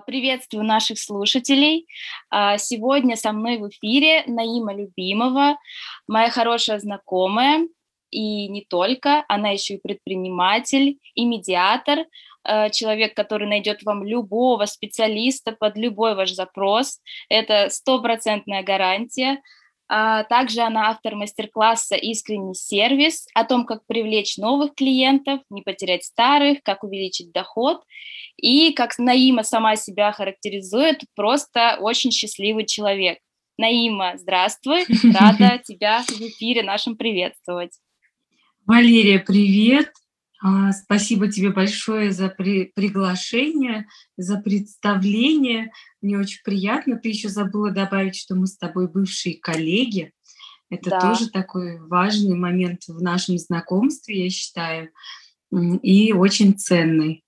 Приветствую наших слушателей. А, сегодня со мной в эфире Наима Любимова, моя хорошая знакомая, и не только, она еще и предприниматель, и медиатор, а, человек, который найдет вам любого специалиста под любой ваш запрос. Это стопроцентная гарантия. А, также она автор мастер-класса «Искренний сервис» о том, как привлечь новых клиентов, не потерять старых, как увеличить доход. И, как Наима сама себя характеризует, просто очень счастливый человек. Наима, здравствуй, рада тебя в эфире нашем приветствовать. Валерия, привет. А, спасибо тебе большое за при приглашение, за представление. Мне очень приятно. Ты еще забыла добавить, что мы с тобой бывшие коллеги. Это да. тоже такой важный момент в нашем знакомстве, я считаю, и очень ценный.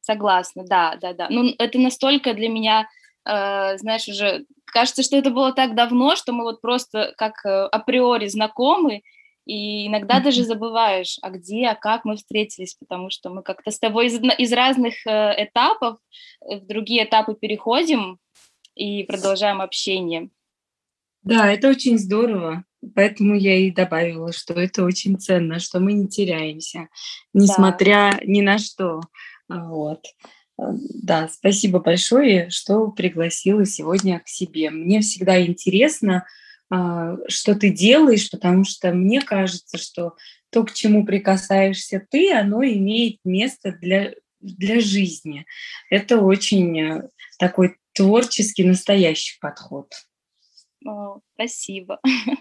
Согласна, да, да, да. Ну, это настолько для меня, э, знаешь, уже кажется, что это было так давно, что мы вот просто как э, априори знакомы, и иногда даже забываешь, а где, а как мы встретились, потому что мы как-то с тобой из, из разных э, этапов в другие этапы переходим и продолжаем общение. Да, это очень здорово. Поэтому я и добавила, что это очень ценно, что мы не теряемся, несмотря да. ни на что. Вот. Да, спасибо большое, что пригласила сегодня к себе. Мне всегда интересно, что ты делаешь, потому что мне кажется, что то, к чему прикасаешься ты, оно имеет место для, для жизни. Это очень э, такой творческий, настоящий подход. О, спасибо.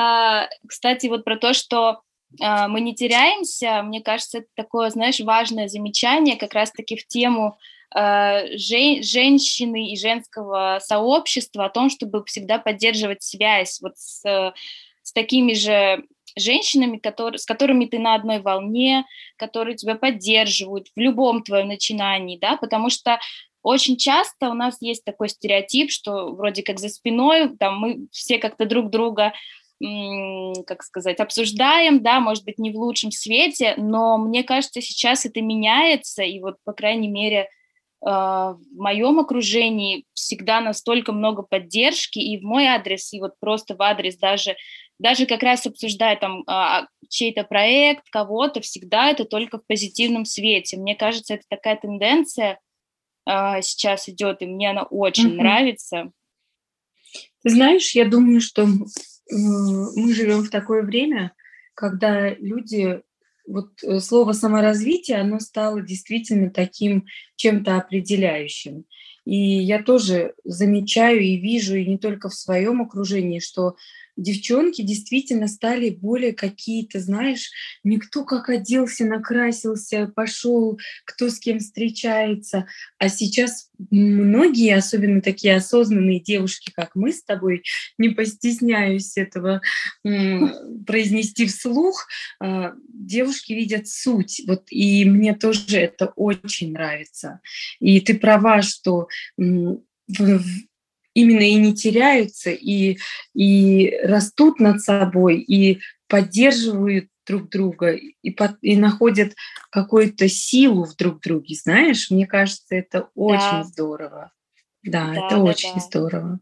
А, кстати, вот про то, что а, мы не теряемся, мне кажется, это такое, знаешь, важное замечание как раз-таки в тему жен, женщины и женского сообщества о том, чтобы всегда поддерживать связь вот с, с такими же женщинами, которые, с которыми ты на одной волне, которые тебя поддерживают в любом твоем начинании, да, потому что очень часто у нас есть такой стереотип, что вроде как за спиной там мы все как-то друг друга как сказать, обсуждаем, да, может быть, не в лучшем свете, но мне кажется, сейчас это меняется, и вот, по крайней мере, в моем окружении всегда настолько много поддержки и в мой адрес, и вот просто в адрес даже, даже как раз обсуждая там а, чей-то проект, кого-то, всегда это только в позитивном свете. Мне кажется, это такая тенденция а, сейчас идет, и мне она очень mm-hmm. нравится. Ты знаешь, я думаю, что мы живем в такое время, когда люди вот э, слово саморазвитие, оно стало действительно таким чем-то определяющим. И я тоже замечаю и вижу, и не только в своем окружении, что девчонки действительно стали более какие-то, знаешь, никто как оделся, накрасился, пошел, кто с кем встречается. А сейчас многие, особенно такие осознанные девушки, как мы с тобой, не постесняюсь этого произнести вслух, а, девушки видят суть. Вот, и мне тоже это очень нравится. И ты права, что именно и не теряются, и, и растут над собой, и поддерживают друг друга, и, под, и находят какую-то силу в друг друге, знаешь, мне кажется, это очень да. здорово. Да, да это да, очень да. здорово.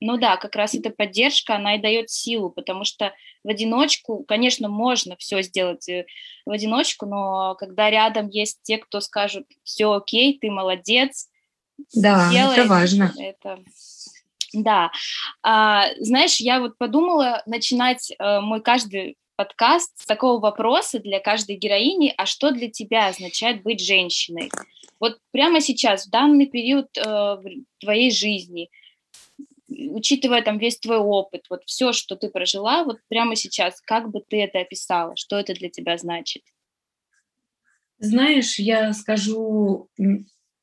Ну да, как раз эта поддержка, она и дает силу, потому что в одиночку, конечно, можно все сделать э, в одиночку, но когда рядом есть те, кто скажут, все окей, ты молодец, да, делай, это важно. Это да. А, знаешь, я вот подумала начинать а, мой каждый подкаст с такого вопроса для каждой героини, а что для тебя означает быть женщиной? Вот прямо сейчас, в данный период э, твоей жизни, учитывая там весь твой опыт, вот все, что ты прожила, вот прямо сейчас, как бы ты это описала, что это для тебя значит? Знаешь, я скажу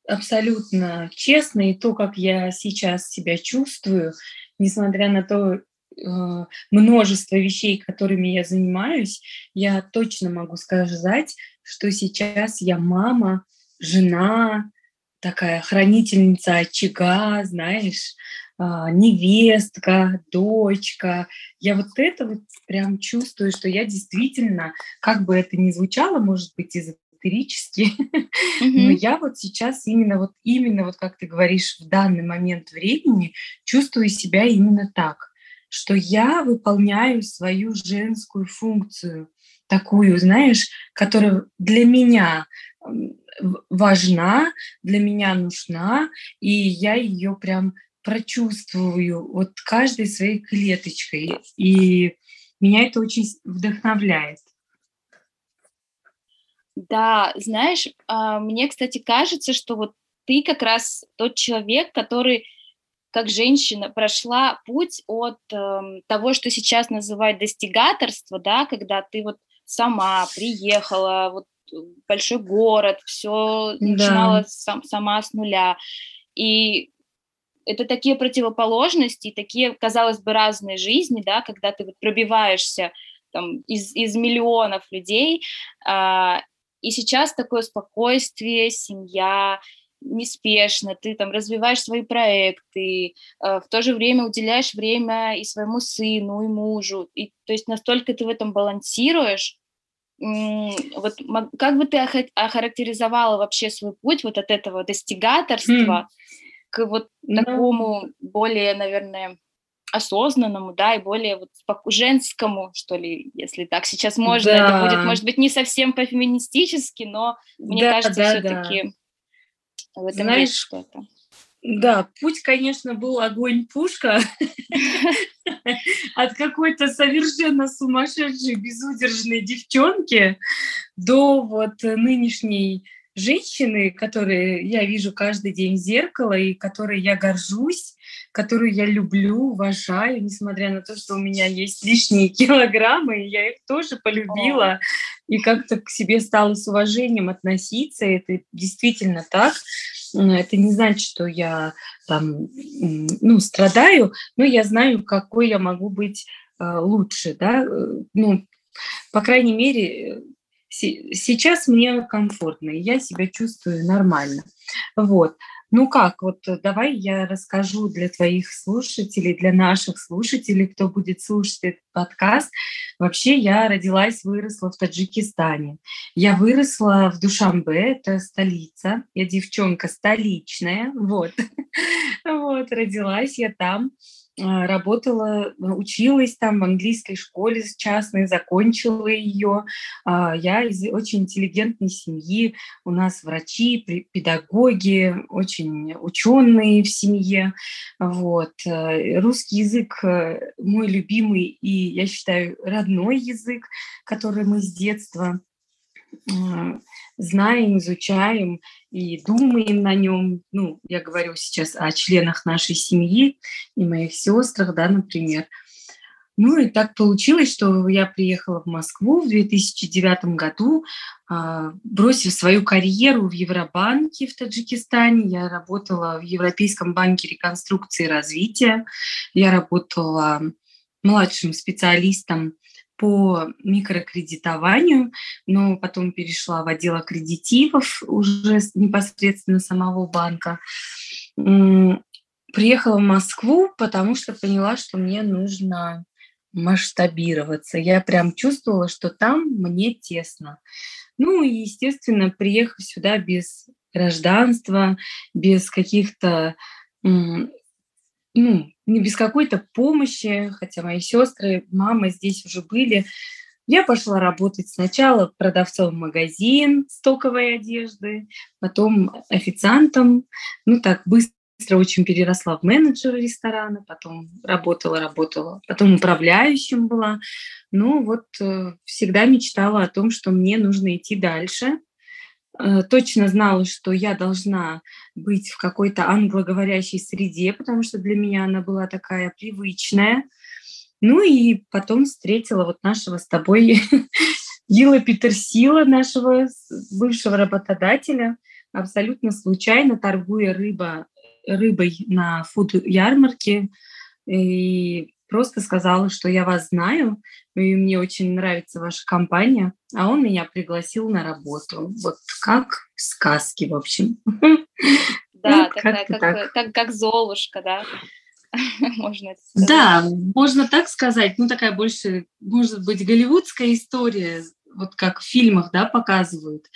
абсолютно честно, и то, как я сейчас себя чувствую, несмотря на то э, множество вещей, которыми я занимаюсь, я точно могу сказать, что сейчас я мама, жена, такая хранительница очага, знаешь, э, невестка, дочка. Я вот это вот прям чувствую, что я действительно, как бы это ни звучало, может быть, из эзотерически, но я вот сейчас именно вот, именно вот, как ты говоришь, в данный момент времени чувствую себя именно так, что я выполняю свою женскую функцию, такую, знаешь, которая для меня важна, для меня нужна, и я ее прям прочувствую вот каждой своей клеточкой. И меня это очень вдохновляет. Да, знаешь, а, мне, кстати, кажется, что вот ты как раз тот человек, который как женщина прошла путь от э, того, что сейчас называют достигаторство, да, когда ты вот сама приехала вот в большой город, все да. начинала сам, сама с нуля. И это такие противоположности, такие, казалось бы, разные жизни, да, когда ты вот пробиваешься там, из, из миллионов людей, а, и сейчас такое спокойствие, семья, неспешно, ты там развиваешь свои проекты, э, в то же время уделяешь время и своему сыну, и мужу, и то есть настолько ты в этом балансируешь, вот как бы ты охарактеризовала вообще свой путь вот от этого достигаторства mm. к вот no. такому более, наверное, осознанному, да, и более вот женскому, что ли, если так сейчас можно. Да. Это будет, может быть, не совсем по-феминистически, но мне да, кажется, да, все-таки да. в этом Знаешь, есть что-то. Да, путь, конечно, был огонь-пушка от какой-то совершенно сумасшедшей, безудержной девчонки до вот нынешней женщины, которые я вижу каждый день в зеркало и которой я горжусь, которую я люблю, уважаю, несмотря на то, что у меня есть лишние килограммы, и я их тоже полюбила и как-то к себе стала с уважением относиться. Это действительно так. Это не значит, что я там, ну, страдаю, но я знаю, какой я могу быть э, лучше, да, э, ну, по крайней мере, сейчас мне комфортно, и я себя чувствую нормально. Вот. Ну как, вот давай я расскажу для твоих слушателей, для наших слушателей, кто будет слушать этот подкаст. Вообще я родилась, выросла в Таджикистане. Я выросла в Душамбе, это столица. Я девчонка столичная, вот. Вот, родилась я там. А, работала, училась там в английской школе частной, закончила ее. А, я из очень интеллигентной семьи, у нас врачи, педагоги, очень ученые в семье. Вот. Э, русский язык э, мой любимый и, я считаю, родной язык, который мы с детства знаем, изучаем и думаем на нем. Ну, я говорю сейчас о членах нашей семьи и моих сестрах, да, например. Ну и так получилось, что я приехала в Москву в 2009 году, а, бросив свою карьеру в Евробанке в Таджикистане. Я работала в Европейском банке реконструкции и развития. Я работала младшим специалистом по микрокредитованию, но потом перешла в отдел аккредитивов уже непосредственно самого банка. Приехала в Москву, потому что поняла, что мне нужно масштабироваться. Я прям чувствовала, что там мне тесно. Ну и, естественно, приехав сюда без гражданства, без каких-то ну, не без какой-то помощи, хотя мои сестры, мама здесь уже были. Я пошла работать сначала продавцом в магазин стоковой одежды, потом официантом. Ну так быстро очень переросла в менеджера ресторана, потом работала, работала, потом управляющим была. Ну вот э, всегда мечтала о том, что мне нужно идти дальше. Э, точно знала, что я должна быть в какой-то англоговорящей среде, потому что для меня она была такая привычная. Ну и потом встретила вот нашего с тобой Гила Петерсила, нашего бывшего работодателя, абсолютно случайно, торгуя рыба, рыбой на фуд-ярмарке. И просто сказала, что я вас знаю, и мне очень нравится ваша компания, а он меня пригласил на работу. Вот как в сказке, в общем. Да, такая, как, так. как, как Золушка, да? можно это сказать. Да, можно так сказать. Ну, такая больше, может быть, голливудская история вот как в фильмах, да, показывают.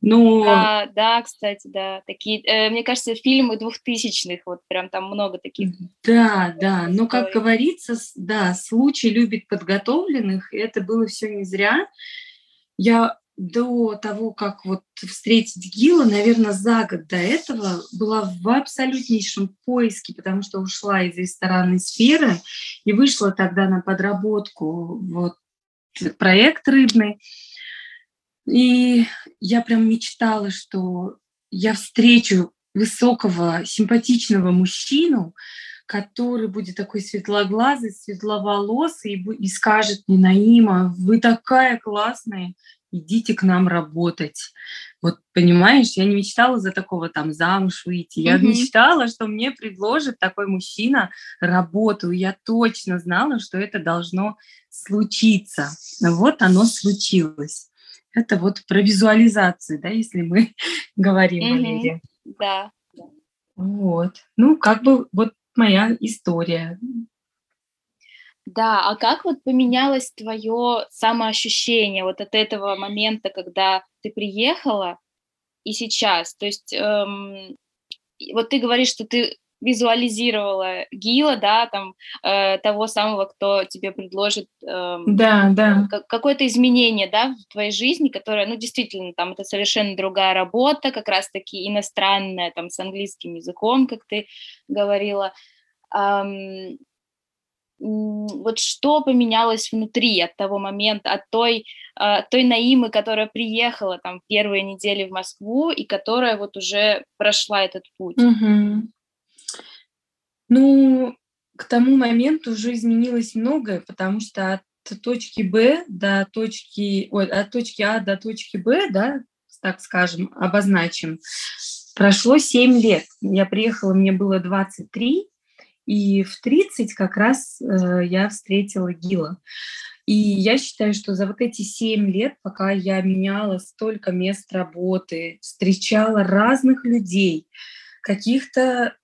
Но... Да, да, кстати, да, такие, э, мне кажется, фильмы двухтысячных, вот прям там много таких. Да, да, но, как говорится, да, случай любит подготовленных, и это было все не зря. Я до того, как вот встретить Гила, наверное, за год до этого была в абсолютнейшем поиске, потому что ушла из ресторанной сферы и вышла тогда на подработку вот проект рыбный. И я прям мечтала, что я встречу высокого, симпатичного мужчину, который будет такой светлоглазый, светловолосый и, и скажет мне, Наима, вы такая классная, идите к нам работать. Вот понимаешь, я не мечтала за такого там замуж выйти. Я mm-hmm. мечтала, что мне предложит такой мужчина работу. Я точно знала, что это должно случиться. Вот оно случилось. Это вот про визуализацию, да, если мы говорим, mm-hmm. Валерия. Да. Вот. Ну, как бы вот моя история. Да, а как вот поменялось твое самоощущение вот от этого момента, когда ты приехала, и сейчас? То есть эм, вот ты говоришь, что ты визуализировала Гила, да, там э, того самого, кто тебе предложит э, да, да. какое-то изменение, да, в твоей жизни, которое, ну, действительно, там это совершенно другая работа, как раз-таки иностранная, там, с английским языком, как ты говорила. Эм, вот что поменялось внутри от того момента, от той, uh, той Наимы, которая приехала там первые недели в Москву и которая вот уже прошла этот путь? Угу. Ну, к тому моменту уже изменилось многое, потому что от точки Б до точки, ой, от точки А до точки Б, да, так скажем, обозначим, прошло 7 лет. Я приехала, мне было 23, и в 30 как раз э, я встретила Гила. И я считаю, что за вот эти 7 лет, пока я меняла столько мест работы, встречала разных людей, каких-то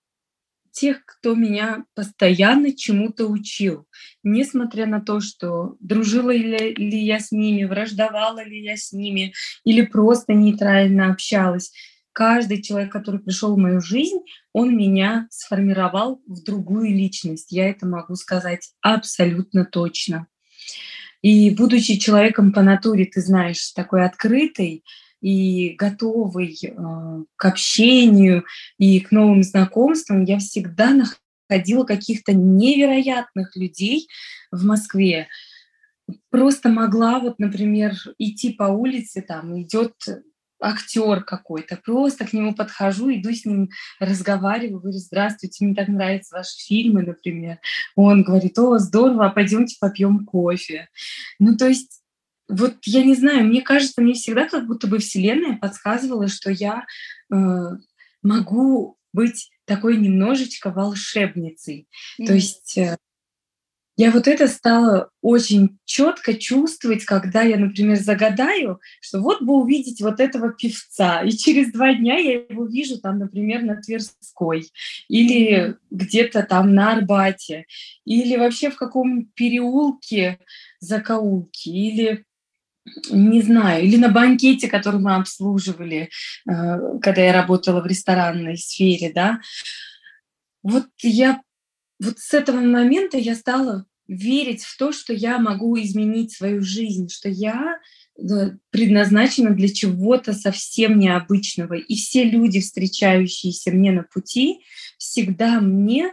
тех, кто меня постоянно чему-то учил, несмотря на то, что дружила ли, ли я с ними, враждовала ли я с ними или просто нейтрально общалась каждый человек, который пришел в мою жизнь, он меня сформировал в другую личность. Я это могу сказать абсолютно точно. И будучи человеком по натуре, ты знаешь, такой открытый и готовый э, к общению и к новым знакомствам, я всегда находила каких-то невероятных людей в Москве. Просто могла вот, например, идти по улице, там идет актер какой-то. Просто к нему подхожу, иду с ним, разговариваю, говорю, здравствуйте, мне так нравятся ваши фильмы, например. Он говорит, о, здорово, а пойдемте попьем кофе. Ну, то есть вот я не знаю, мне кажется, мне всегда как будто бы Вселенная подсказывала, что я э, могу быть такой немножечко волшебницей. Mm-hmm. То есть э, я вот это стала очень четко чувствовать, когда я, например, загадаю, что вот бы увидеть вот этого певца, и через два дня я его вижу там, например, на Тверской, или где-то там на Арбате, или вообще в каком переулке закоулке, или не знаю, или на банкете, который мы обслуживали, э, когда я работала в ресторанной сфере, да. Вот я вот с этого момента я стала верить в то, что я могу изменить свою жизнь, что я предназначена для чего-то совсем необычного. И все люди, встречающиеся мне на пути, всегда мне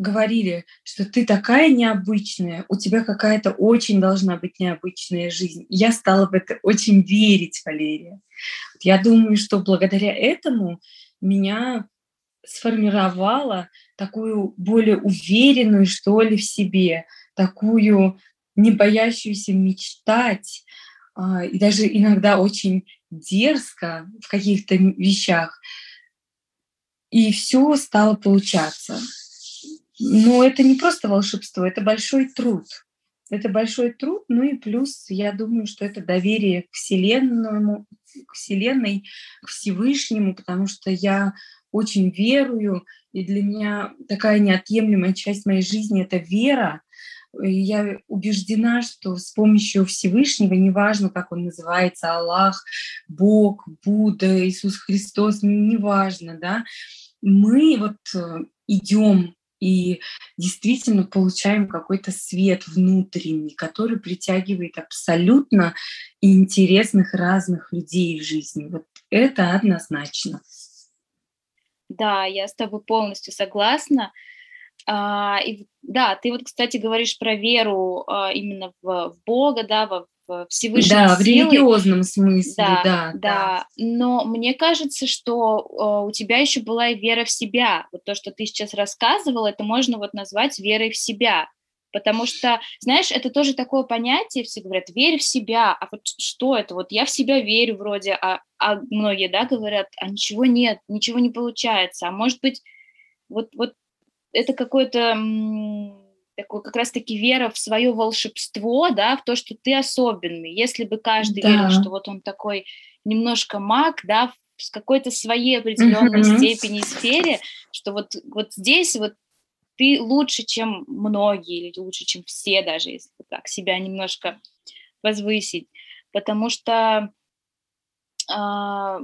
говорили, что ты такая необычная, у тебя какая-то очень должна быть необычная жизнь. я стала в это очень верить, Валерия. Я думаю, что благодаря этому меня сформировала такую более уверенную, что ли, в себе, такую не боящуюся мечтать, а, и даже иногда очень дерзко в каких-то вещах. И все стало получаться. Но это не просто волшебство, это большой труд. Это большой труд, ну и плюс, я думаю, что это доверие к Вселенному, к Вселенной, к Всевышнему, потому что я очень верую, и для меня такая неотъемлемая часть моей жизни – это вера, я убеждена, что с помощью Всевышнего, неважно, как он называется, Аллах, Бог, Будда, Иисус Христос, неважно, да, мы вот э, идем и действительно получаем какой-то свет внутренний, который притягивает абсолютно интересных разных людей в жизни. Вот это однозначно. Да, я с тобой полностью согласна. А, и, да, ты вот, кстати, говоришь про веру а, именно в, в Бога, да, в, в Всевышнего. Да, силы. в религиозном смысле, да, да, да. да. Но мне кажется, что а, у тебя еще была и вера в себя. Вот то, что ты сейчас рассказывала, это можно вот назвать верой в себя. Потому что, знаешь, это тоже такое понятие, все говорят, верь в себя, а вот что это? Вот я в себя верю вроде, а, а многие, да, говорят, а ничего нет, ничего не получается, а может быть, вот, вот это какое-то такое как раз-таки вера в свое волшебство, да, в то, что ты особенный. Если бы каждый да. верил, что вот он такой немножко маг, да, в какой-то своей определенной mm-hmm. степени сфере, что вот, вот здесь вот ты лучше, чем многие, или лучше, чем все, даже если так себя немножко возвысить. Потому что, э,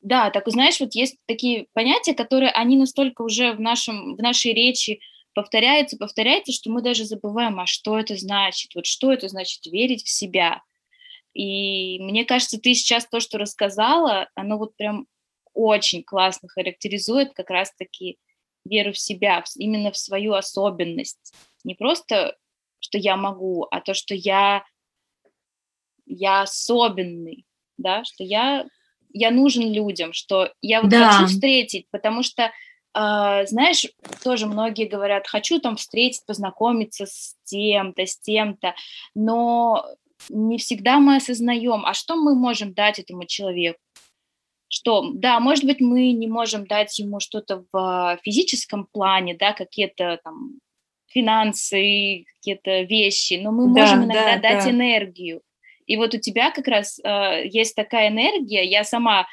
да, так знаешь, вот есть такие понятия, которые они настолько уже в, нашем, в нашей речи повторяются, повторяются, что мы даже забываем, а что это значит, вот что это значит верить в себя. И мне кажется, ты сейчас то, что рассказала, оно вот прям очень классно характеризует как раз-таки веру в себя, именно в свою особенность. Не просто, что я могу, а то, что я, я особенный, да, что я, я нужен людям, что я вот да. хочу встретить, потому что, знаешь, тоже многие говорят, хочу там встретить, познакомиться с тем-то, с тем-то, но не всегда мы осознаем, а что мы можем дать этому человеку что, да, может быть, мы не можем дать ему что-то в физическом плане, да, какие-то там финансы, какие-то вещи, но мы да, можем иногда да, дать да. энергию. И вот у тебя как раз э, есть такая энергия, я сама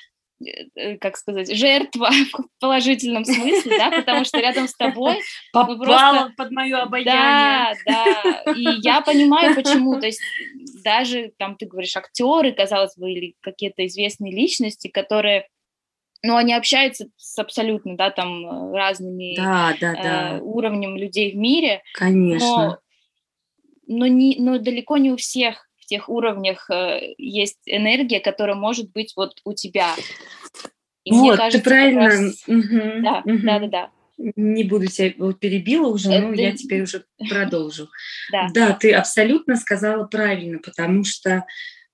как сказать, жертва в положительном смысле, да, потому что рядом с тобой... Попала ну, просто... под мое обаяние. Да, да, и я понимаю, почему, то есть даже, там, ты говоришь, актеры, казалось бы, или какие-то известные личности, которые ну, они общаются с абсолютно, да, там, разными да, да, да. Э, уровнем людей в мире. Конечно. Но, но, не, но далеко не у всех тех уровнях э, есть энергия, которая может быть вот у тебя. И вот, кажется, ты правильно. Раз... Угу, да, угу. да, да, да не буду тебя вот перебила уже, но я теперь уже продолжу. Да. да, ты абсолютно сказала правильно, потому что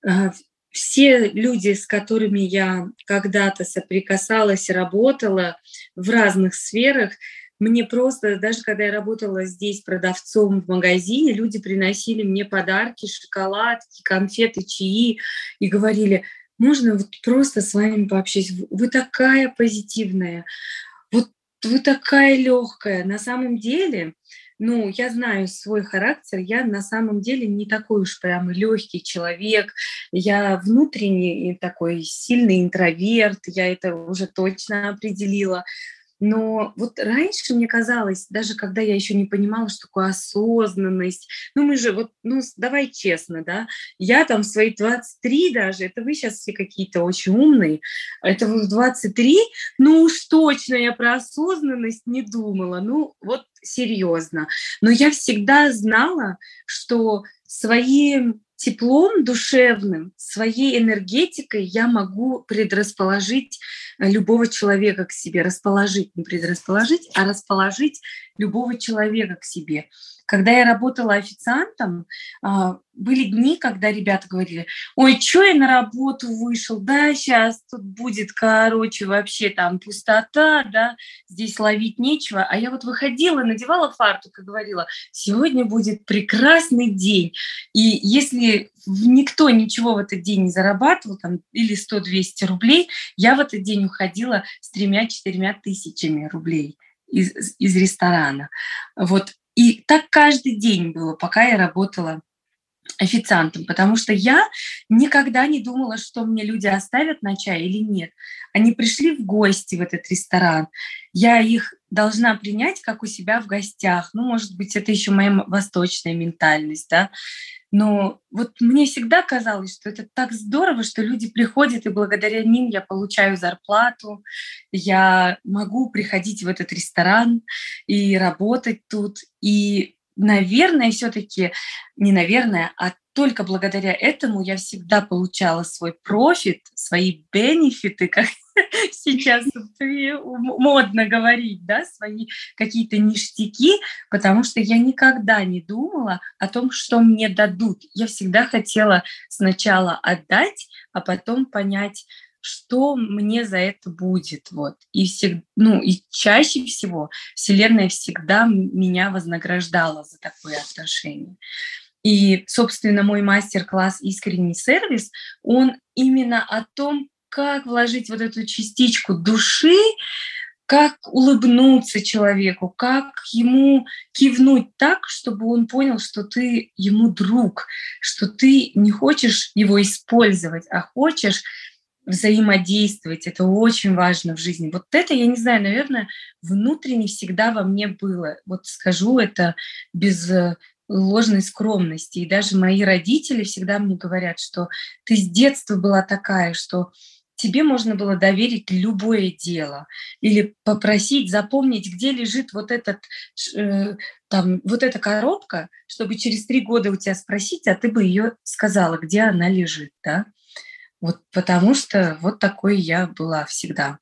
э, все люди, с которыми я когда-то соприкасалась, работала в разных сферах, мне просто, даже когда я работала здесь продавцом в магазине, люди приносили мне подарки, шоколадки, конфеты, чаи и говорили, можно вот просто с вами пообщаться, вы такая позитивная, вы такая легкая. На самом деле, ну, я знаю свой характер, я на самом деле не такой уж прям легкий человек, я внутренний такой сильный интроверт, я это уже точно определила. Но вот раньше мне казалось, даже когда я еще не понимала, что такое осознанность, ну мы же вот, ну давай честно, да, я там в свои 23 даже, это вы сейчас все какие-то очень умные, это в 23, ну уж точно я про осознанность не думала, ну вот серьезно. Но я всегда знала, что своим теплом душевным, своей энергетикой я могу предрасположить э, любого человека к себе, расположить, не предрасположить, а расположить любого человека к себе. Когда я работала официантом, а, были дни, когда ребята говорили, ой, что я на работу вышел, да, сейчас тут будет, короче, вообще там пустота, да, здесь ловить нечего. А я вот выходила, надевала фартук и говорила, сегодня будет прекрасный день. И если никто ничего в этот день не зарабатывал, там, или 100-200 рублей, я в этот день уходила с тремя-четырьмя тысячами рублей из, из ресторана. Вот и так каждый день было, пока я работала официантом, потому что я никогда не думала, что мне люди оставят на чай или нет. Они пришли в гости в этот ресторан, я их должна принять, как у себя в гостях. Ну, может быть, это еще моя восточная ментальность, да. Но вот мне всегда казалось, что это так здорово, что люди приходят, и благодаря ним я получаю зарплату, я могу приходить в этот ресторан и работать тут. И, наверное, все-таки, не наверное, а только благодаря этому я всегда получала свой профит, свои бенефиты, как сейчас модно говорить, да, свои какие-то ништяки, потому что я никогда не думала о том, что мне дадут. Я всегда хотела сначала отдать, а потом понять, что мне за это будет. Вот. И, всег, ну, и чаще всего Вселенная всегда меня вознаграждала за такое отношение. И, собственно, мой мастер-класс «Искренний сервис», он именно о том, как вложить вот эту частичку души, как улыбнуться человеку, как ему кивнуть так, чтобы он понял, что ты ему друг, что ты не хочешь его использовать, а хочешь взаимодействовать. Это очень важно в жизни. Вот это, я не знаю, наверное, внутренне всегда во мне было. Вот скажу это без э, ложной скромности. И даже мои родители всегда мне говорят, что ты с детства была такая, что тебе можно было доверить любое дело или попросить запомнить, где лежит вот этот э, там вот эта коробка, чтобы через три года у тебя спросить, а ты бы ее сказала, где она лежит, да? Вот потому что вот такой я была всегда.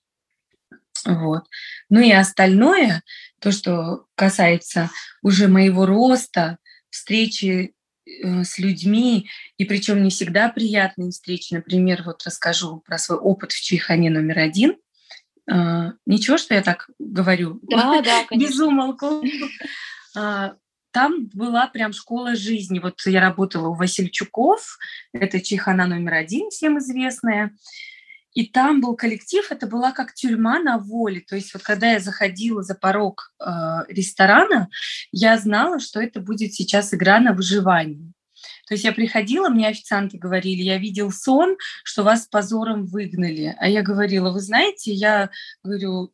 Вот. Ну и остальное, то, что касается уже моего роста, встречи с людьми, и причем не всегда приятные встречи. Например, вот расскажу про свой опыт в Чайхане номер один. А, ничего, что я так говорю? Да, да, конечно. Без умолку. А, там была прям школа жизни. Вот я работала у Васильчуков, это Чайхана номер один, всем известная. И там был коллектив, это была как тюрьма на воле. То есть вот когда я заходила за порог э, ресторана, я знала, что это будет сейчас игра на выживание. То есть я приходила, мне официанты говорили, я видел сон, что вас с позором выгнали. А я говорила, вы знаете, я говорю,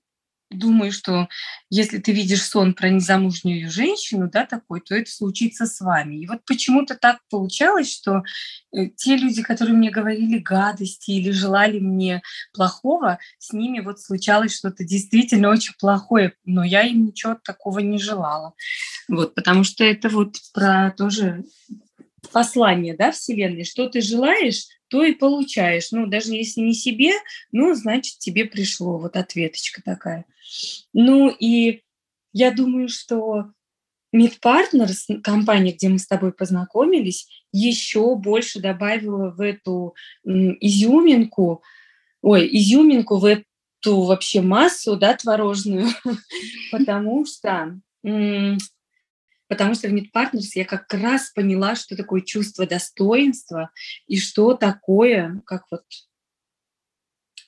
думаю, что если ты видишь сон про незамужнюю женщину, да, такой, то это случится с вами. И вот почему-то так получалось, что э, те люди, которые мне говорили гадости или желали мне плохого, с ними вот случалось что-то действительно очень плохое, но я им ничего такого не желала. Вот, потому что это вот про тоже послание, да, Вселенной, что ты желаешь, то и получаешь. Ну, даже если не себе, ну, значит, тебе пришло. Вот ответочка такая. Ну, и я думаю, что Partners, компания, где мы с тобой познакомились, еще больше добавила в эту изюминку, ой, изюминку в эту вообще массу, да, творожную, потому что потому что в Meet Partners я как раз поняла, что такое чувство достоинства и что такое, как вот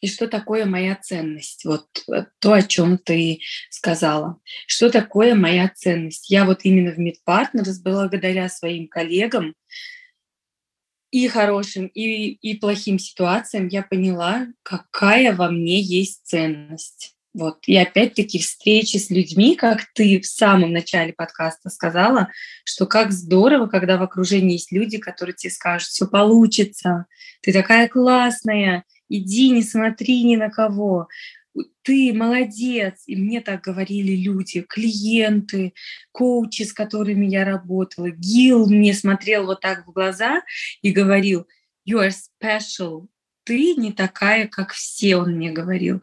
и что такое моя ценность. Вот э, то, о чем ты сказала. Что такое моя ценность? Я вот именно в Partners благодаря своим коллегам и хорошим, и, и плохим ситуациям я поняла, какая во мне есть ценность. Вот. И опять-таки встречи с людьми, как ты в самом начале подкаста сказала, что как здорово, когда в окружении есть люди, которые тебе скажут, все получится, ты такая классная, иди, не смотри ни на кого, ты молодец. И мне так говорили люди, клиенты, коучи, с которыми я работала. Гил мне смотрел вот так в глаза и говорил, you are special, ты не такая, как все, он мне говорил.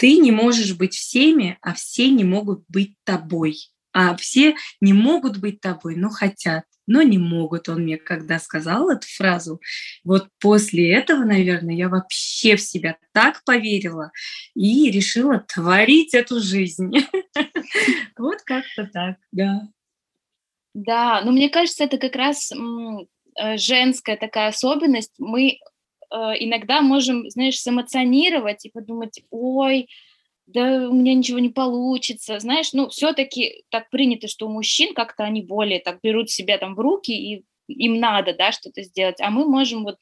Ты не можешь быть всеми, а все не могут быть тобой. А все не могут быть тобой, но хотят, но не могут. Он мне когда сказал эту фразу, вот после этого, наверное, я вообще в себя так поверила и решила творить эту жизнь. Вот как-то так, да. Да, но мне кажется, это как раз э, женская такая особенность. Мы иногда можем, знаешь, сэмоционировать и подумать, ой, да у меня ничего не получится, знаешь, ну, все-таки так принято, что у мужчин как-то они более так берут себя там в руки, и им надо, да, что-то сделать, а мы можем вот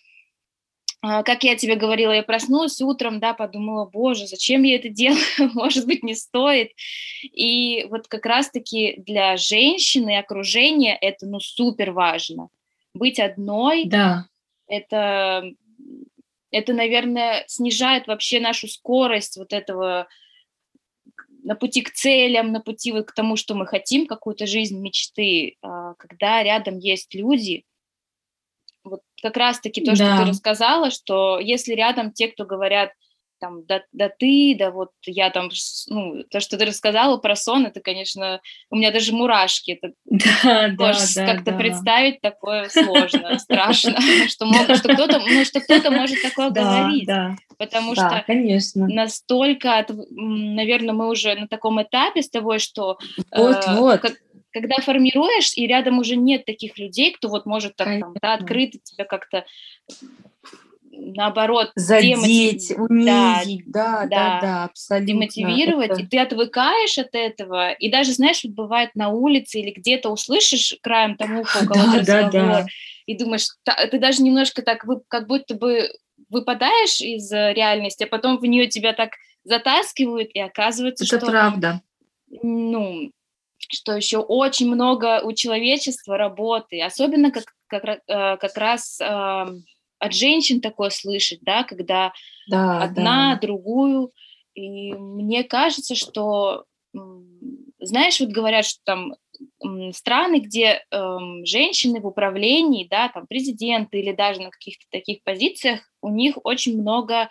а, как я тебе говорила, я проснулась утром, да, подумала, боже, зачем я это делаю, может быть, не стоит. И вот как раз-таки для женщины окружение это, ну, супер важно. Быть одной, да. это, это, наверное, снижает вообще нашу скорость вот этого на пути к целям, на пути вот к тому, что мы хотим, какую-то жизнь мечты, а, когда рядом есть люди, вот как раз-таки то, да. что ты рассказала, что если рядом те, кто говорят, там, да, да ты, да вот я там, ну, то, что ты рассказала про сон, это, конечно, у меня даже мурашки, это да, да, да, как-то да. представить такое сложно, страшно, что, что кто-то, ну, что кто-то может такое говорить, потому что настолько, наверное, мы уже на таком этапе с тобой, что вот, э, вот когда формируешь, и рядом уже нет таких людей, кто вот может так там, да, открыто тебя как-то наоборот задеть, унизить, да, да, да, да, абсолютно. Демотивировать, это... и ты отвыкаешь от этого, и даже, знаешь, вот бывает на улице или где-то услышишь краем там уха у кого-то да, разговор, да, да. и думаешь, ты даже немножко так, как будто бы выпадаешь из э, реальности, а потом в нее тебя так затаскивают, и оказывается, это что... правда. Ну, что еще очень много у человечества работы, особенно как, как, э, как раз от женщин такое слышать, да, когда да, одна да. другую. И мне кажется, что, знаешь, вот говорят, что там страны, где э, женщины в управлении, да, там президенты или даже на каких-то таких позициях, у них очень много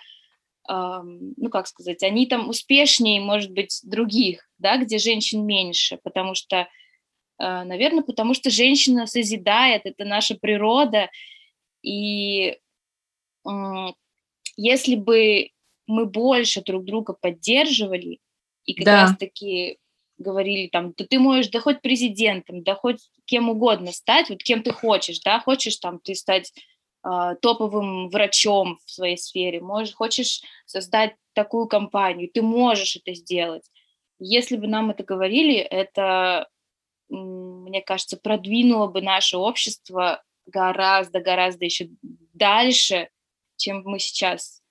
ну, как сказать, они там успешнее, может быть, других, да, где женщин меньше, потому что, а, наверное, потому что женщина созидает, это наша природа, и если бы мы больше друг друга поддерживали и как да. раз-таки говорили там, да ты можешь, да хоть президентом, да хоть кем угодно стать, вот кем ты хочешь, да, хочешь там ты стать а, топовым врачом в своей сфере, можешь, хочешь создать такую компанию, ты можешь это сделать. Если бы нам это говорили, это, мне кажется, продвинуло бы наше общество гораздо-гораздо еще дальше, чем мы сейчас.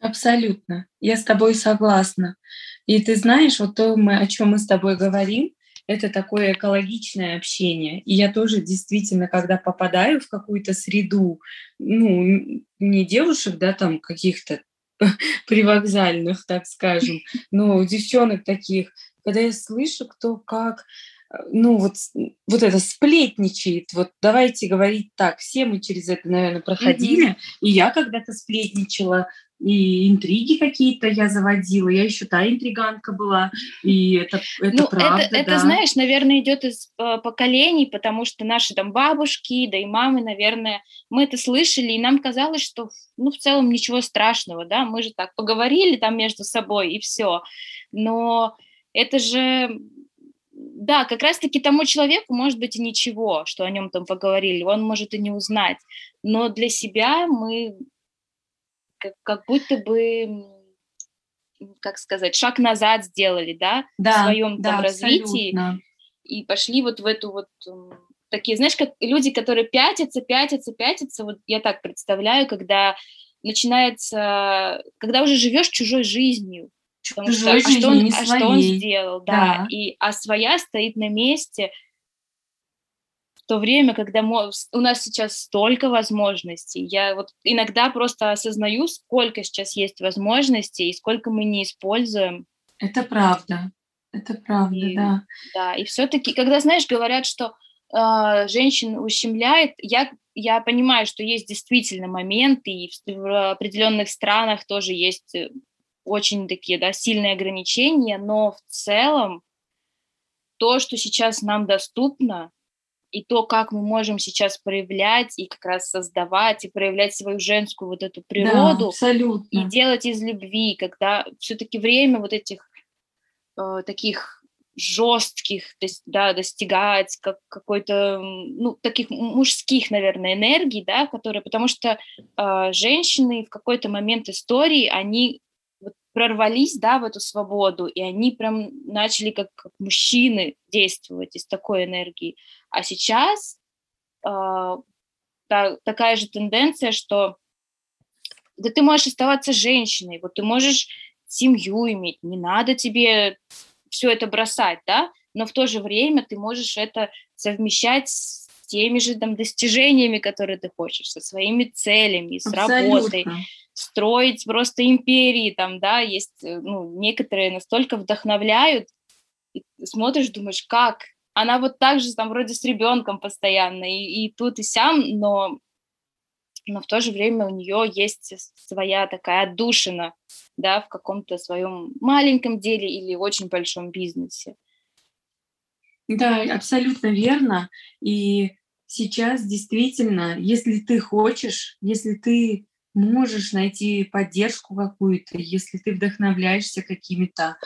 Абсолютно. Я с тобой согласна. И ты знаешь, вот то, мы, о чем мы с тобой говорим, это такое экологичное общение. И я тоже действительно, когда попадаю в какую-то среду, ну, не девушек, да, там каких-то привокзальных, так скажем, но девчонок таких, когда я слышу, кто как, ну, вот, вот это сплетничает, вот давайте говорить так, все мы через это, наверное, проходили, mm-hmm. и я когда-то сплетничала, и интриги какие-то я заводила, я еще та интриганка была, и это, это ну, правда, это, это, знаешь, наверное, идет из э, поколений, потому что наши там бабушки, да и мамы, наверное, мы это слышали, и нам казалось, что, ну, в целом ничего страшного, да, мы же так поговорили там между собой, и все, но это же да, как раз-таки тому человеку может быть и ничего, что о нем там поговорили, он может и не узнать, но для себя мы как, как будто бы, как сказать, шаг назад сделали, да, да в своем да, там развитии и пошли вот в эту вот такие, знаешь, как люди, которые пятятся, пятятся, пятятся, вот я так представляю, когда начинается, когда уже живешь чужой жизнью, потому что, а что, он, а что он сделал, да, да, и а своя стоит на месте, то время, когда мы, у нас сейчас столько возможностей, я вот иногда просто осознаю, сколько сейчас есть возможностей и сколько мы не используем. Это правда, это правда, и, да. Да, и все-таки, когда, знаешь, говорят, что э, женщин ущемляет, я, я понимаю, что есть действительно моменты, и в, в определенных странах тоже есть э, очень такие, да, сильные ограничения, но в целом то, что сейчас нам доступно, и то, как мы можем сейчас проявлять и как раз создавать и проявлять свою женскую вот эту природу да, и делать из любви, когда все-таки время вот этих э, таких жестких, да, достигать как какой-то, ну, таких мужских, наверное, энергий, да, которые, потому что э, женщины в какой-то момент истории, они прорвались, да, в эту свободу, и они прям начали как, мужчины действовать из такой энергии. А сейчас э, та, такая же тенденция, что да ты можешь оставаться женщиной, вот ты можешь семью иметь, не надо тебе все это бросать, да, но в то же время ты можешь это совмещать с теми же там достижениями, которые ты хочешь, со своими целями, с Абсолютно. работой, строить просто империи там, да, есть, э, ну, некоторые настолько вдохновляют, и смотришь, думаешь, как? Она вот так же там вроде с ребенком постоянно, и, и тут, и сям, но, но в то же время у нее есть своя такая отдушина, да, в каком-то своем маленьком деле или очень большом бизнесе. Да, абсолютно верно. И сейчас действительно, если ты хочешь, если ты можешь найти поддержку какую-то, если ты вдохновляешься какими-то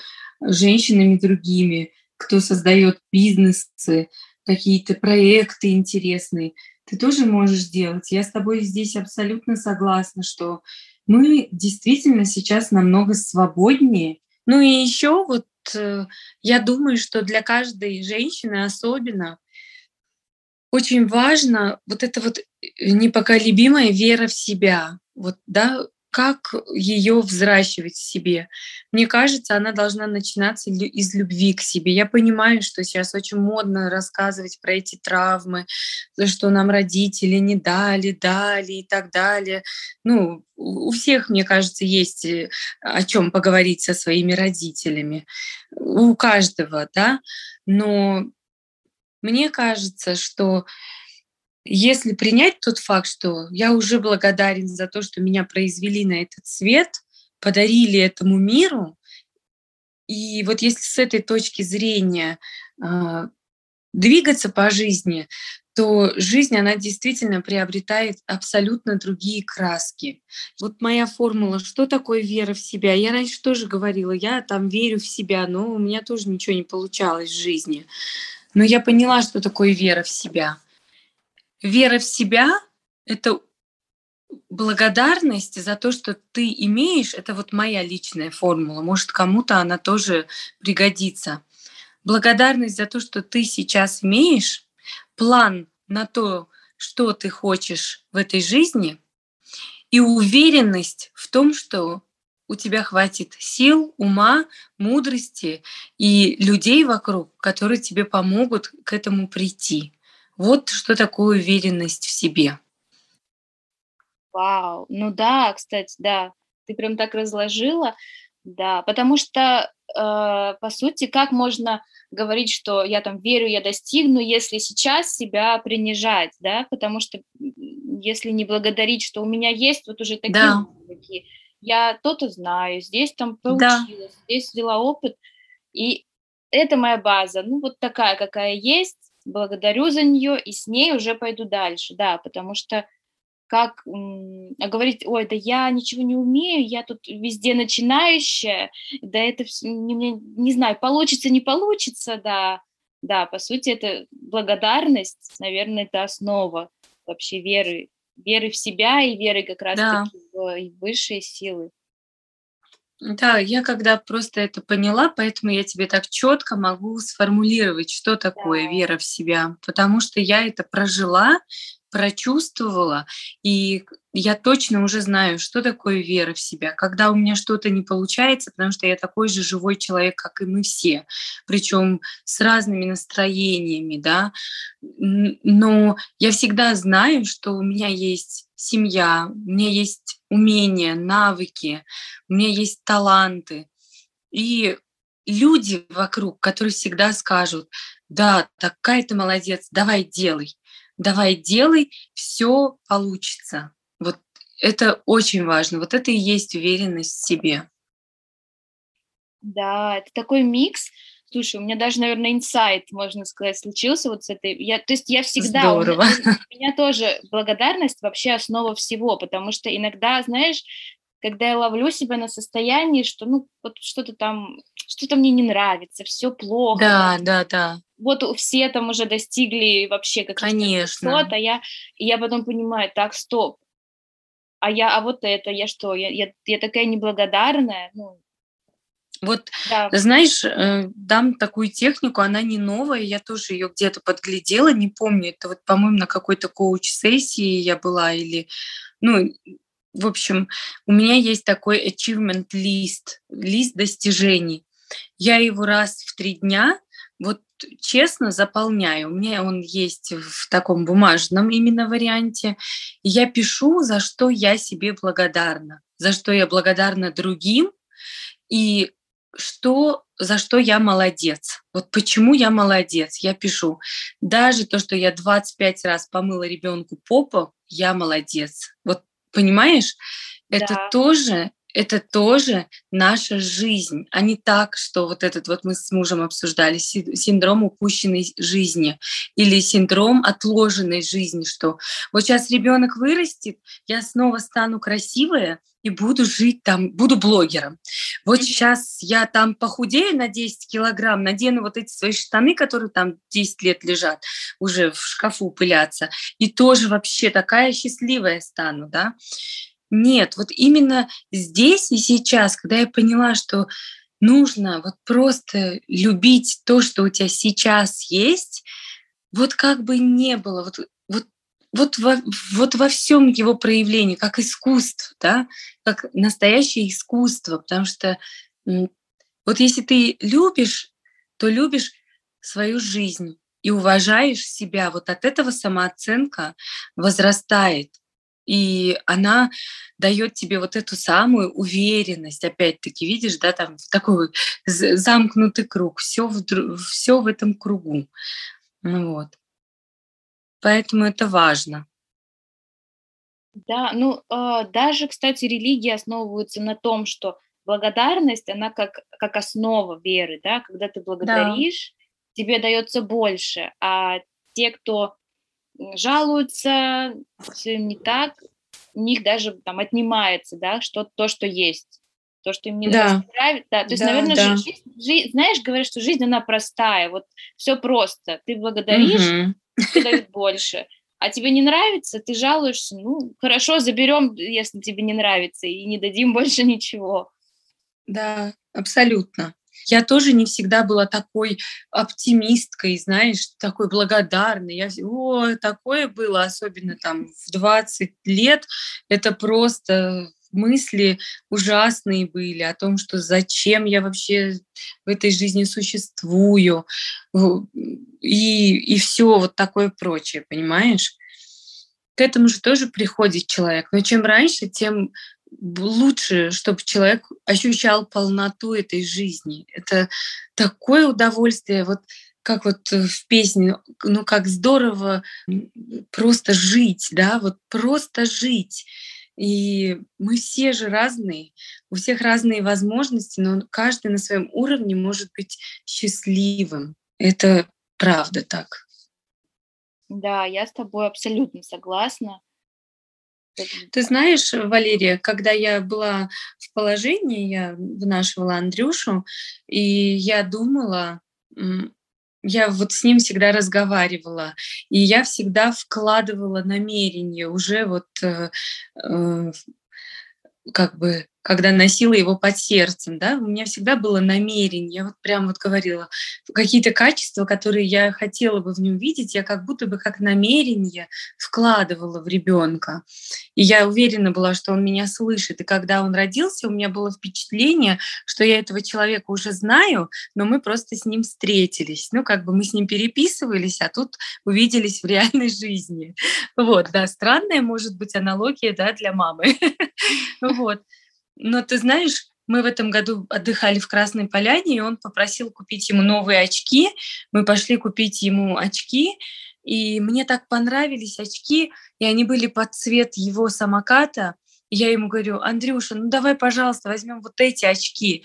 женщинами другими, кто создает бизнесы, какие-то проекты интересные, ты тоже можешь сделать. Я с тобой здесь абсолютно согласна, что мы действительно сейчас намного свободнее. Ну и еще вот э, я думаю, что для каждой женщины особенно очень важно вот это вот э, непоколебимая вера в себя. Вот, да, как ее взращивать в себе. Мне кажется, она должна начинаться из любви к себе. Я понимаю, что сейчас очень модно рассказывать про эти травмы, что нам родители не дали, дали и так далее. Ну, у всех, мне кажется, есть э, о чем поговорить со своими родителями. У каждого, да. Но мне кажется, что если принять тот факт, что я уже благодарен за то, что меня произвели на этот свет, подарили этому миру, и вот если с этой точки зрения э, двигаться по жизни, то жизнь, она действительно приобретает абсолютно другие краски. Вот моя формула, что такое вера в себя? Я раньше тоже говорила, я там верю в себя, но у меня тоже ничего не получалось в жизни. Но я поняла, что такое вера в себя – вера в себя — это благодарность за то, что ты имеешь, это вот моя личная формула, может, кому-то она тоже пригодится. Благодарность за то, что ты сейчас имеешь, план на то, что ты хочешь в этой жизни, и уверенность в том, что у тебя хватит сил, ума, мудрости и людей вокруг, которые тебе помогут к этому прийти. Вот что такое уверенность в себе. Вау, ну да, кстати, да, ты прям так разложила, да, потому что, э, по сути, как можно говорить, что я там верю, я достигну, если сейчас себя принижать, да, потому что если не благодарить, что у меня есть вот уже такие да. навыки, я то-то знаю, здесь там получилось, да. здесь взяла опыт, и это моя база, ну вот такая, какая есть, благодарю за нее, и с ней уже пойду дальше, да, потому что как а говорить, ой, да я ничего не умею, я тут везде начинающая, да это не, не, не знаю, получится, не получится, да, да, по сути, это благодарность, наверное, это основа вообще веры, веры в себя и веры как раз-таки да. в, высшие силы. Да, я когда просто это поняла, поэтому я тебе так четко могу сформулировать, что такое да. вера в себя, потому что я это прожила, прочувствовала, и я точно уже знаю, что такое вера в себя. Когда у меня что-то не получается, потому что я такой же живой человек, как и мы все, причем с разными настроениями, да, но я всегда знаю, что у меня есть семья, у меня есть умения, навыки, у меня есть таланты. И люди вокруг, которые всегда скажут, да, такая ты молодец, давай делай давай делай, все получится. Вот это очень важно. Вот это и есть уверенность в себе. Да, это такой микс. Слушай, у меня даже, наверное, инсайт, можно сказать, случился вот с этой. Я, то есть я всегда... Здорово. У меня, у меня тоже благодарность вообще основа всего, потому что иногда, знаешь, когда я ловлю себя на состоянии, что ну вот что-то там, что-то мне не нравится, все плохо. Да, да, да вот все там уже достигли вообще как Конечно. высот, а я, и я потом понимаю, так, стоп, а я, а вот это, я что, я, я, я такая неблагодарная, ну, вот, да. знаешь, э, дам такую технику, она не новая, я тоже ее где-то подглядела, не помню, это вот, по-моему, на какой-то коуч-сессии я была или, ну, в общем, у меня есть такой achievement лист, лист достижений. Я его раз в три дня вот честно заполняю. У меня он есть в таком бумажном именно варианте. И я пишу, за что я себе благодарна, за что я благодарна другим и что, за что я молодец. Вот почему я молодец, я пишу. Даже то, что я 25 раз помыла ребенку попу, я молодец. Вот понимаешь, да. это тоже это тоже наша жизнь, а не так, что вот этот вот мы с мужем обсуждали, синдром упущенной жизни или синдром отложенной жизни, что вот сейчас ребенок вырастет, я снова стану красивая и буду жить там, буду блогером. Вот mm-hmm. сейчас я там похудею на 10 килограмм, надену вот эти свои штаны, которые там 10 лет лежат, уже в шкафу пылятся, и тоже вообще такая счастливая стану, да. Нет, вот именно здесь и сейчас, когда я поняла, что нужно вот просто любить то, что у тебя сейчас есть, вот как бы не было, вот, вот, вот, во, вот во всем его проявлении, как искусство, да, как настоящее искусство, потому что вот если ты любишь, то любишь свою жизнь и уважаешь себя, вот от этого самооценка возрастает. И она дает тебе вот эту самую уверенность, опять-таки, видишь, да, там такой замкнутый круг, все в, все в этом кругу. Ну, вот. Поэтому это важно. Да, ну э, даже, кстати, религии основываются на том, что благодарность, она как, как основа веры, да, когда ты благодаришь, да. тебе дается больше, а те, кто жалуются, все не так, у них даже там отнимается, да, что то, что есть, то, что им не да. нравится. Да, то есть, да, наверное, да. Жизнь, жизнь, знаешь, говорят, что жизнь, она простая, вот все просто. Ты благодаришь, угу. дают больше. А тебе не нравится, ты жалуешься, ну, хорошо, заберем, если тебе не нравится, и не дадим больше ничего. Да, абсолютно. Я тоже не всегда была такой оптимисткой, знаешь, такой благодарной. Я, о, такое было, особенно там в 20 лет. Это просто мысли ужасные были о том, что зачем я вообще в этой жизни существую, и, и все вот такое прочее, понимаешь? К этому же тоже приходит человек. Но чем раньше, тем лучше, чтобы человек ощущал полноту этой жизни. Это такое удовольствие, вот как вот в песне, ну как здорово просто жить, да, вот просто жить. И мы все же разные, у всех разные возможности, но каждый на своем уровне может быть счастливым. Это правда так. Да, я с тобой абсолютно согласна. Ты знаешь, Валерия, когда я была в положении, я вынашивала Андрюшу, и я думала, я вот с ним всегда разговаривала, и я всегда вкладывала намерение уже вот э, э, как бы когда носила его под сердцем, да, у меня всегда было намерение, я вот прям вот говорила, какие-то качества, которые я хотела бы в нем видеть, я как будто бы как намерение вкладывала в ребенка. И я уверена была, что он меня слышит. И когда он родился, у меня было впечатление, что я этого человека уже знаю, но мы просто с ним встретились. Ну, как бы мы с ним переписывались, а тут увиделись в реальной жизни. Вот, да, странная может быть аналогия, да, для мамы. Вот. Но ты знаешь, мы в этом году отдыхали в Красной Поляне, и он попросил купить ему новые очки. Мы пошли купить ему очки, и мне так понравились очки, и они были под цвет его самоката. И я ему говорю, Андрюша, ну давай, пожалуйста, возьмем вот эти очки.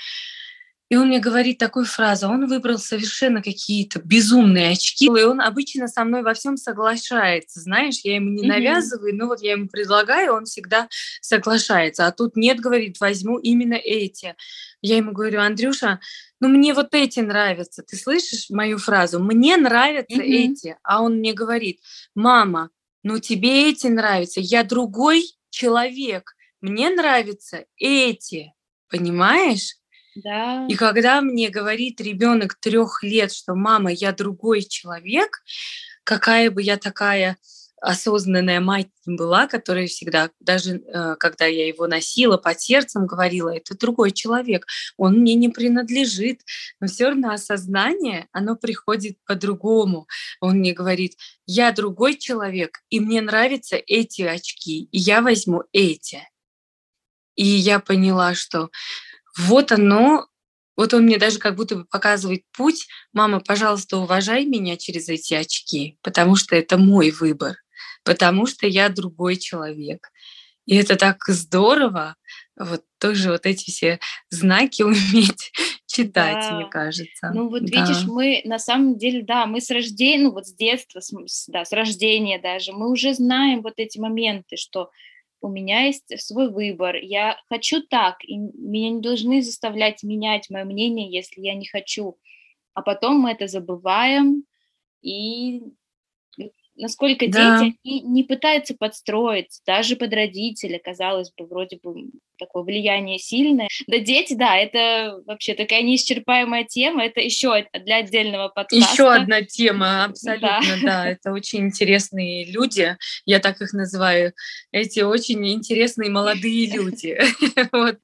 И он мне говорит такую фразу, он выбрал совершенно какие-то безумные очки, и он обычно со мной во всем соглашается, знаешь, я ему не навязываю, но вот я ему предлагаю, он всегда соглашается, а тут нет, говорит, возьму именно эти. Я ему говорю, Андрюша, ну мне вот эти нравятся, ты слышишь мою фразу, мне нравятся mm-hmm. эти, а он мне говорит, мама, ну тебе эти нравятся, я другой человек, мне нравятся эти, понимаешь? Да. И когда мне говорит ребенок трех лет, что мама, я другой человек, какая бы я такая осознанная мать была, которая всегда, даже э, когда я его носила под сердцем, говорила, это другой человек, он мне не принадлежит. Но все равно осознание, оно приходит по-другому. Он мне говорит, я другой человек, и мне нравятся эти очки, и я возьму эти. И я поняла, что вот оно, вот он мне даже как будто бы показывает путь. Мама, пожалуйста, уважай меня через эти очки, потому что это мой выбор, потому что я другой человек. И это так здорово, вот тоже вот эти все знаки уметь читать, да. мне кажется. Ну вот да. видишь, мы на самом деле, да, мы с рождения, ну вот с детства, с, да, с рождения даже, мы уже знаем вот эти моменты, что у меня есть свой выбор, я хочу так, и меня не должны заставлять менять мое мнение, если я не хочу. А потом мы это забываем, и насколько да. дети не, не пытаются подстроиться, даже под родителя, казалось бы, вроде бы такое влияние сильное. Да, дети, да, это вообще такая неисчерпаемая тема, это еще для отдельного подкаста. Еще одна тема, абсолютно, да. да, это очень интересные люди, я так их называю, эти очень интересные молодые люди.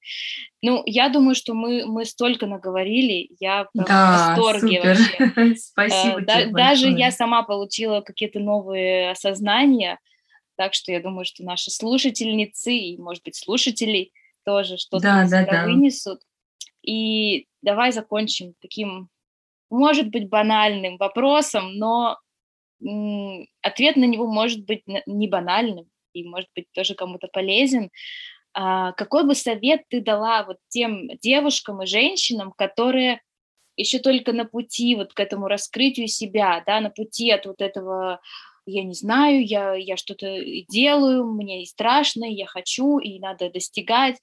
Ну, я думаю, что мы, мы столько наговорили, я в да, восторге супер. вообще. Спасибо э, да, Даже я сама получила какие-то новые осознания, так что я думаю, что наши слушательницы и, может быть, слушатели тоже что-то да, да, да. вынесут. И давай закончим таким, может быть, банальным вопросом, но ответ на него может быть не банальным и, может быть, тоже кому-то полезен. А, какой бы совет ты дала вот тем девушкам и женщинам, которые еще только на пути вот к этому раскрытию себя, да, на пути от вот этого я не знаю, я, я что-то делаю, мне и страшно, и я хочу, и надо достигать,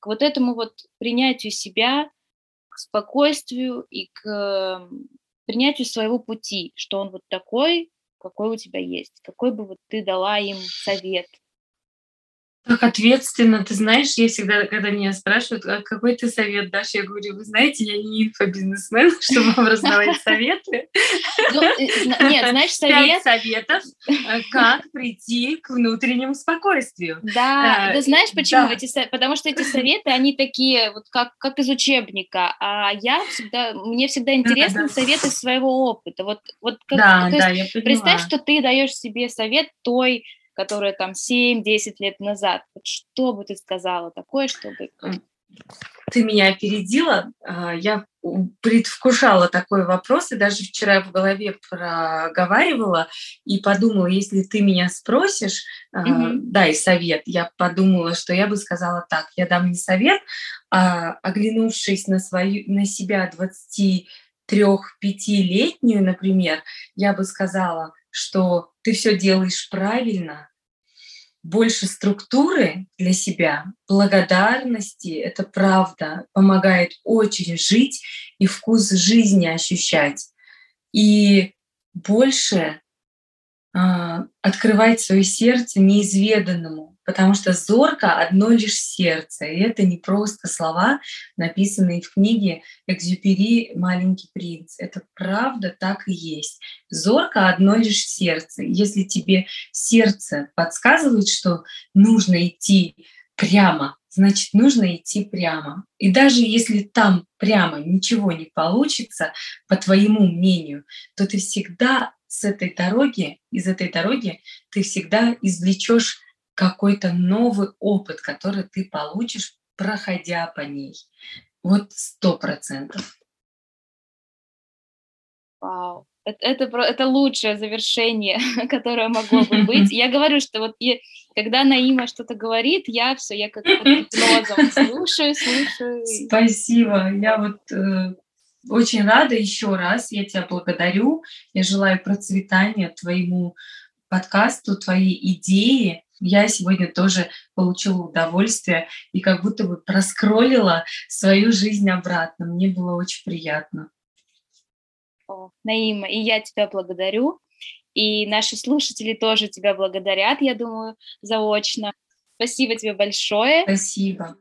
к вот этому вот принятию себя, к спокойствию и к принятию своего пути, что он вот такой, какой у тебя есть, какой бы вот ты дала им совет – так ответственно. Ты знаешь, я всегда, когда меня спрашивают, а какой ты совет дашь, я говорю, вы знаете, я не инфобизнесмен, чтобы вам раздавать советы. Ну, нет, знаешь, совет... советов, э, как прийти к внутреннему спокойствию. Да, ты знаешь, почему? Эти, потому что эти советы, они такие, вот как, из учебника, а я всегда, мне всегда интересны советы своего опыта. Вот, вот как, да, да, я представь, что ты даешь себе совет той которая там 7-10 лет назад. Вот что бы ты сказала такое, чтобы... Ты меня опередила. А, я предвкушала такой вопрос, и даже вчера в голове проговаривала и подумала, если ты меня спросишь, mm-hmm. дай совет, я подумала, что я бы сказала так, я дам не совет, а оглянувшись на, свою, на себя 23-5-летнюю, например, я бы сказала, что ты все делаешь правильно, больше структуры для себя, благодарности, это правда, помогает очень жить и вкус жизни ощущать. И больше а, открывать свое сердце неизведанному, потому что зорко одно лишь сердце. И это не просто слова, написанные в книге «Экзюпери. Маленький принц». Это правда так и есть. Зорко одно лишь сердце. Если тебе сердце подсказывает, что нужно идти прямо, значит, нужно идти прямо. И даже если там прямо ничего не получится, по твоему мнению, то ты всегда с этой дороги, из этой дороги ты всегда извлечешь какой-то новый опыт, который ты получишь, проходя по ней. Вот сто процентов. Вау. Это, это, это лучшее завершение, которое могло бы быть. Я говорю, что вот я, когда Наима что-то говорит, я все, я как гипнозом слушаю, слушаю. Спасибо. Я вот э, очень рада еще раз. Я тебя благодарю. Я желаю процветания твоему подкасту, твоей идеи. Я сегодня тоже получила удовольствие и как будто бы проскролила свою жизнь обратно. Мне было очень приятно. О, Наима, и я тебя благодарю. И наши слушатели тоже тебя благодарят, я думаю, заочно. Спасибо тебе большое. Спасибо.